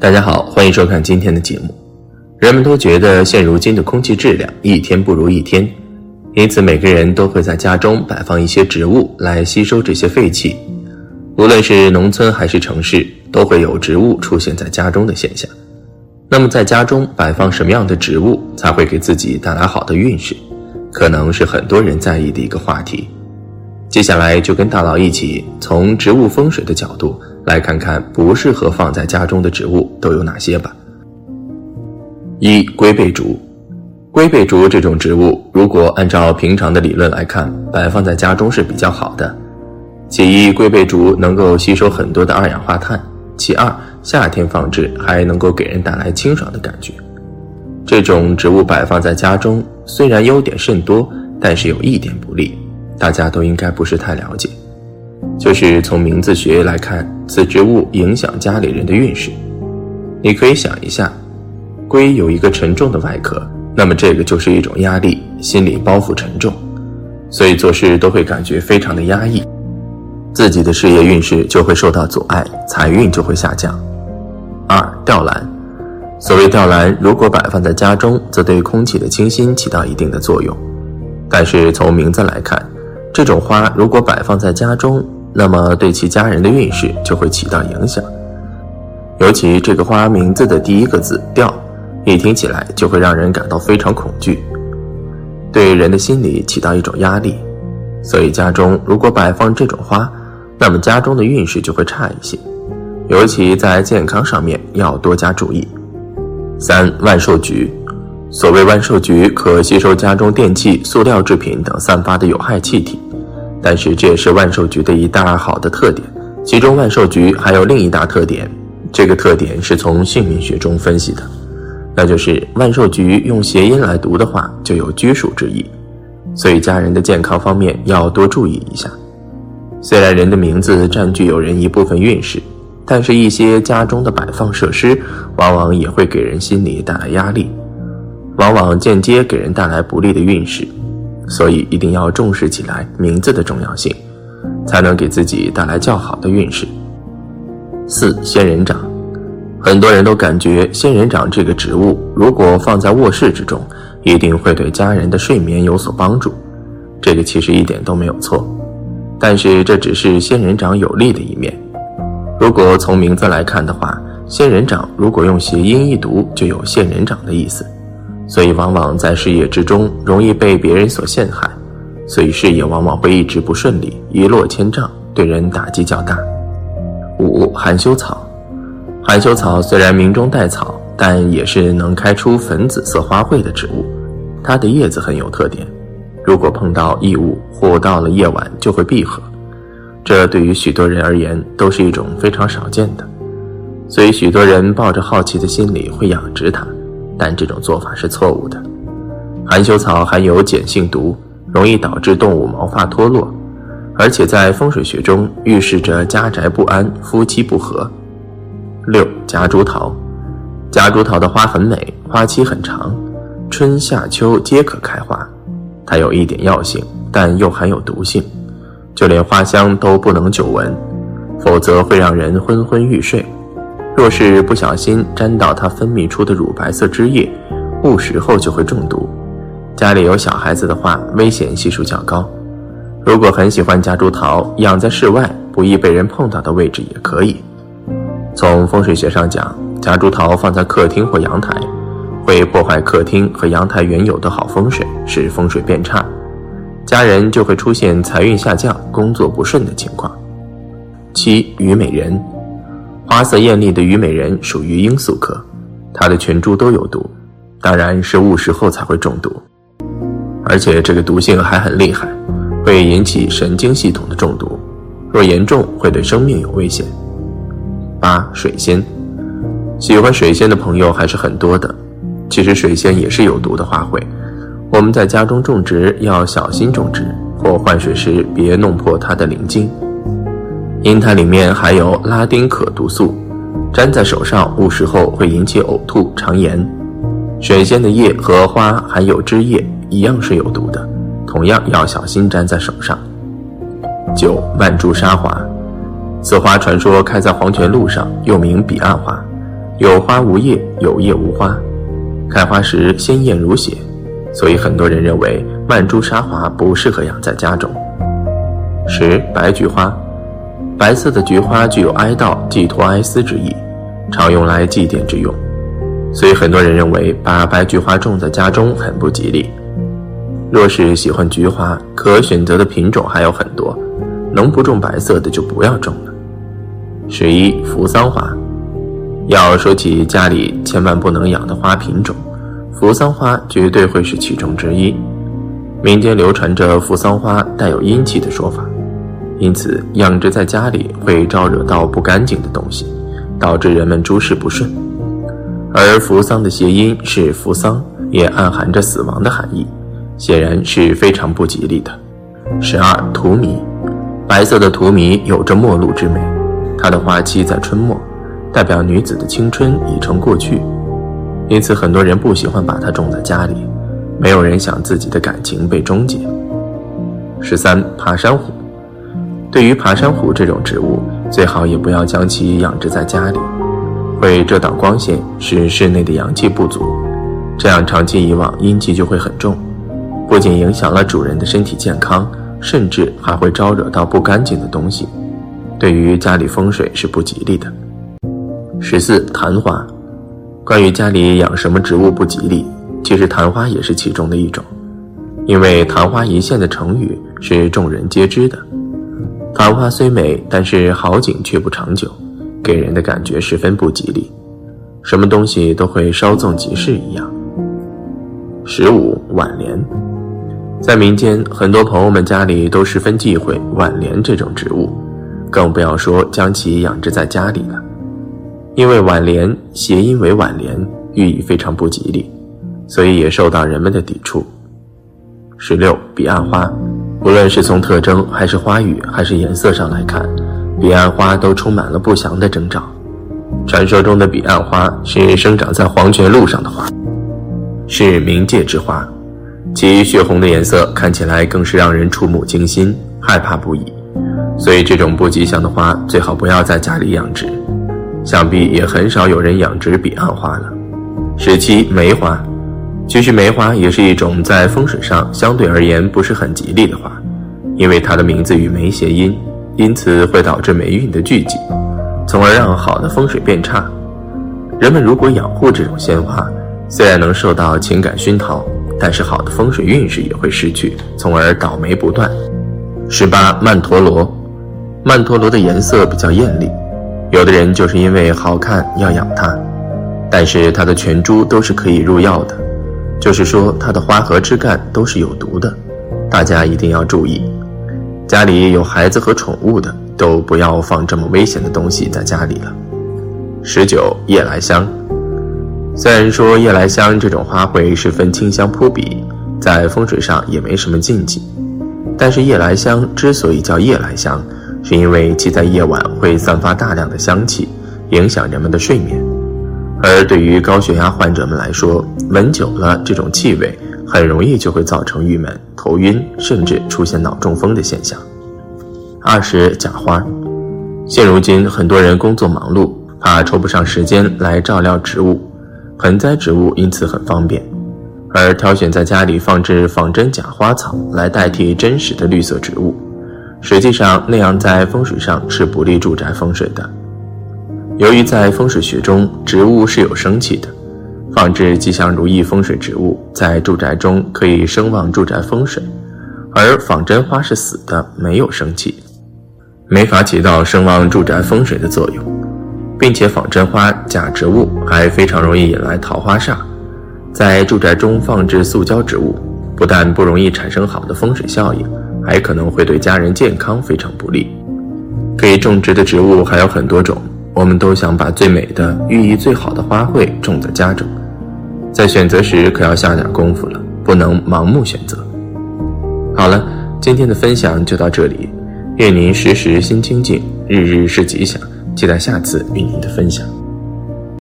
大家好，欢迎收看今天的节目。人们都觉得现如今的空气质量一天不如一天，因此每个人都会在家中摆放一些植物来吸收这些废气。无论是农村还是城市，都会有植物出现在家中的现象。那么，在家中摆放什么样的植物才会给自己带来好的运势，可能是很多人在意的一个话题。接下来就跟大佬一起从植物风水的角度。来看看不适合放在家中的植物都有哪些吧。一龟背竹，龟背竹这种植物，如果按照平常的理论来看，摆放在家中是比较好的。其一，龟背竹能够吸收很多的二氧化碳；其二，夏天放置还能够给人带来清爽的感觉。这种植物摆放在家中，虽然优点甚多，但是有一点不利，大家都应该不是太了解。就是从名字学来看，此植物影响家里人的运势。你可以想一下，龟有一个沉重的外壳，那么这个就是一种压力，心理包袱沉重，所以做事都会感觉非常的压抑，自己的事业运势就会受到阻碍，财运就会下降。二吊兰，所谓吊兰，如果摆放在家中，则对空气的清新起到一定的作用，但是从名字来看，这种花如果摆放在家中，那么对其家人的运势就会起到影响，尤其这个花名字的第一个字“吊”，一听起来就会让人感到非常恐惧，对人的心理起到一种压力。所以家中如果摆放这种花，那么家中的运势就会差一些，尤其在健康上面要多加注意。三万寿菊，所谓万寿菊可吸收家中电器、塑料制品等散发的有害气体。但是这也是万寿菊的一大好的特点，其中万寿菊还有另一大特点，这个特点是从姓名学中分析的，那就是万寿菊用谐音来读的话就有拘束之意，所以家人的健康方面要多注意一下。虽然人的名字占据有人一部分运势，但是一些家中的摆放设施往往也会给人心里带来压力，往往间接给人带来不利的运势。所以一定要重视起来名字的重要性，才能给自己带来较好的运势。四仙人掌，很多人都感觉仙人掌这个植物如果放在卧室之中，一定会对家人的睡眠有所帮助。这个其实一点都没有错，但是这只是仙人掌有利的一面。如果从名字来看的话，仙人掌如果用谐音一读，就有仙人掌的意思。所以，往往在事业之中容易被别人所陷害，所以事业往往会一直不顺利，一落千丈，对人打击较大。五含羞草，含羞草虽然名中带草，但也是能开出粉紫色花卉的植物。它的叶子很有特点，如果碰到异物或到了夜晚就会闭合，这对于许多人而言都是一种非常少见的，所以许多人抱着好奇的心理会养殖它。但这种做法是错误的。含羞草含有碱性毒，容易导致动物毛发脱落，而且在风水学中预示着家宅不安、夫妻不和。六夹竹桃，夹竹桃的花很美，花期很长，春夏秋皆可开花。它有一点药性，但又含有毒性，就连花香都不能久闻，否则会让人昏昏欲睡。若是不小心沾到它分泌出的乳白色汁液，误食后就会中毒。家里有小孩子的话，危险系数较高。如果很喜欢夹竹桃，养在室外不易被人碰到的位置也可以。从风水学上讲，夹竹桃放在客厅或阳台，会破坏客厅和阳台原有的好风水，使风水变差，家人就会出现财运下降、工作不顺的情况。七虞美人。花色艳丽的虞美人属于罂粟科，它的全株都有毒，当然是误食后才会中毒，而且这个毒性还很厉害，会引起神经系统的中毒，若严重会对生命有危险。八水仙，喜欢水仙的朋友还是很多的，其实水仙也是有毒的花卉，我们在家中种植要小心种植，或换水时别弄破它的鳞茎。因它里面含有拉丁可毒素，粘在手上误食后会引起呕吐、肠炎。水仙的叶和花含有汁液，一样是有毒的，同样要小心粘在手上。九万珠沙华，此花传说开在黄泉路上，又名彼岸花，有花无叶，有叶无花，开花时鲜艳如血，所以很多人认为曼珠沙华不适合养在家中。十白菊花，白色的菊花具有哀悼、寄托哀思之意，常用来祭奠之用，所以很多人认为把白菊花种在家中很不吉利。若是喜欢菊花，可选择的品种还有很多，能不种白色的就不要种了。十一扶桑花，要说起家里千万不能养的花品种，扶桑花绝对会是其中之一。民间流传着扶桑花带有阴气的说法，因此养殖在家里会招惹到不干净的东西，导致人们诸事不顺。而扶桑的谐音是扶桑，也暗含着死亡的含义。显然是非常不吉利的。十二荼蘼，白色的荼蘼有着末路之美，它的花期在春末，代表女子的青春已成过去，因此很多人不喜欢把它种在家里，没有人想自己的感情被终结。十三爬山虎，对于爬山虎这种植物，最好也不要将其养殖在家里，会遮挡光线，使室内的阳气不足，这样长期以往阴气就会很重。不仅影响了主人的身体健康，甚至还会招惹到不干净的东西，对于家里风水是不吉利的。十四昙花，关于家里养什么植物不吉利，其实昙花也是其中的一种，因为昙花一现的成语是众人皆知的。昙花虽美，但是好景却不长久，给人的感觉十分不吉利，什么东西都会稍纵即逝一样。十五挽莲。在民间，很多朋友们家里都十分忌讳挽莲这种植物，更不要说将其养殖在家里了。因为挽莲谐音为挽联，寓意非常不吉利，所以也受到人们的抵触。十六，彼岸花，无论是从特征，还是花语，还是颜色上来看，彼岸花都充满了不祥的征兆。传说中的彼岸花是生长在黄泉路上的花，是冥界之花。其血红的颜色看起来更是让人触目惊心，害怕不已。所以，这种不吉祥的花最好不要在家里养殖。想必也很少有人养殖彼岸花了。十七，梅花，其实梅花也是一种在风水上相对而言不是很吉利的花，因为它的名字与梅谐音，因此会导致霉运的聚集，从而让好的风水变差。人们如果养护这种鲜花，虽然能受到情感熏陶。但是好的风水运势也会失去，从而倒霉不断。十八曼陀罗，曼陀罗的颜色比较艳丽，有的人就是因为好看要养它，但是它的全株都是可以入药的，就是说它的花和枝干都是有毒的，大家一定要注意。家里有孩子和宠物的都不要放这么危险的东西在家里了。十九夜来香。虽然说夜来香这种花卉十分清香扑鼻，在风水上也没什么禁忌，但是夜来香之所以叫夜来香，是因为其在夜晚会散发大量的香气，影响人们的睡眠。而对于高血压患者们来说，闻久了这种气味，很容易就会造成郁闷、头晕，甚至出现脑中风的现象。二是假花，现如今很多人工作忙碌，怕抽不上时间来照料植物。盆栽植物因此很方便，而挑选在家里放置仿真假花草来代替真实的绿色植物，实际上那样在风水上是不利住宅风水的。由于在风水学中，植物是有生气的，放置吉祥如意风水植物在住宅中可以生旺住宅风水，而仿真花是死的，没有生气，没法起到生旺住宅风水的作用。并且仿真花假植物还非常容易引来桃花煞，在住宅中放置塑胶植物，不但不容易产生好的风水效应，还可能会对家人健康非常不利。可以种植的植物还有很多种，我们都想把最美的、寓意最好的花卉种在家中，在选择时可要下点功夫了，不能盲目选择。好了，今天的分享就到这里，愿您时时心清静，日日是吉祥。期待下次与您的分享。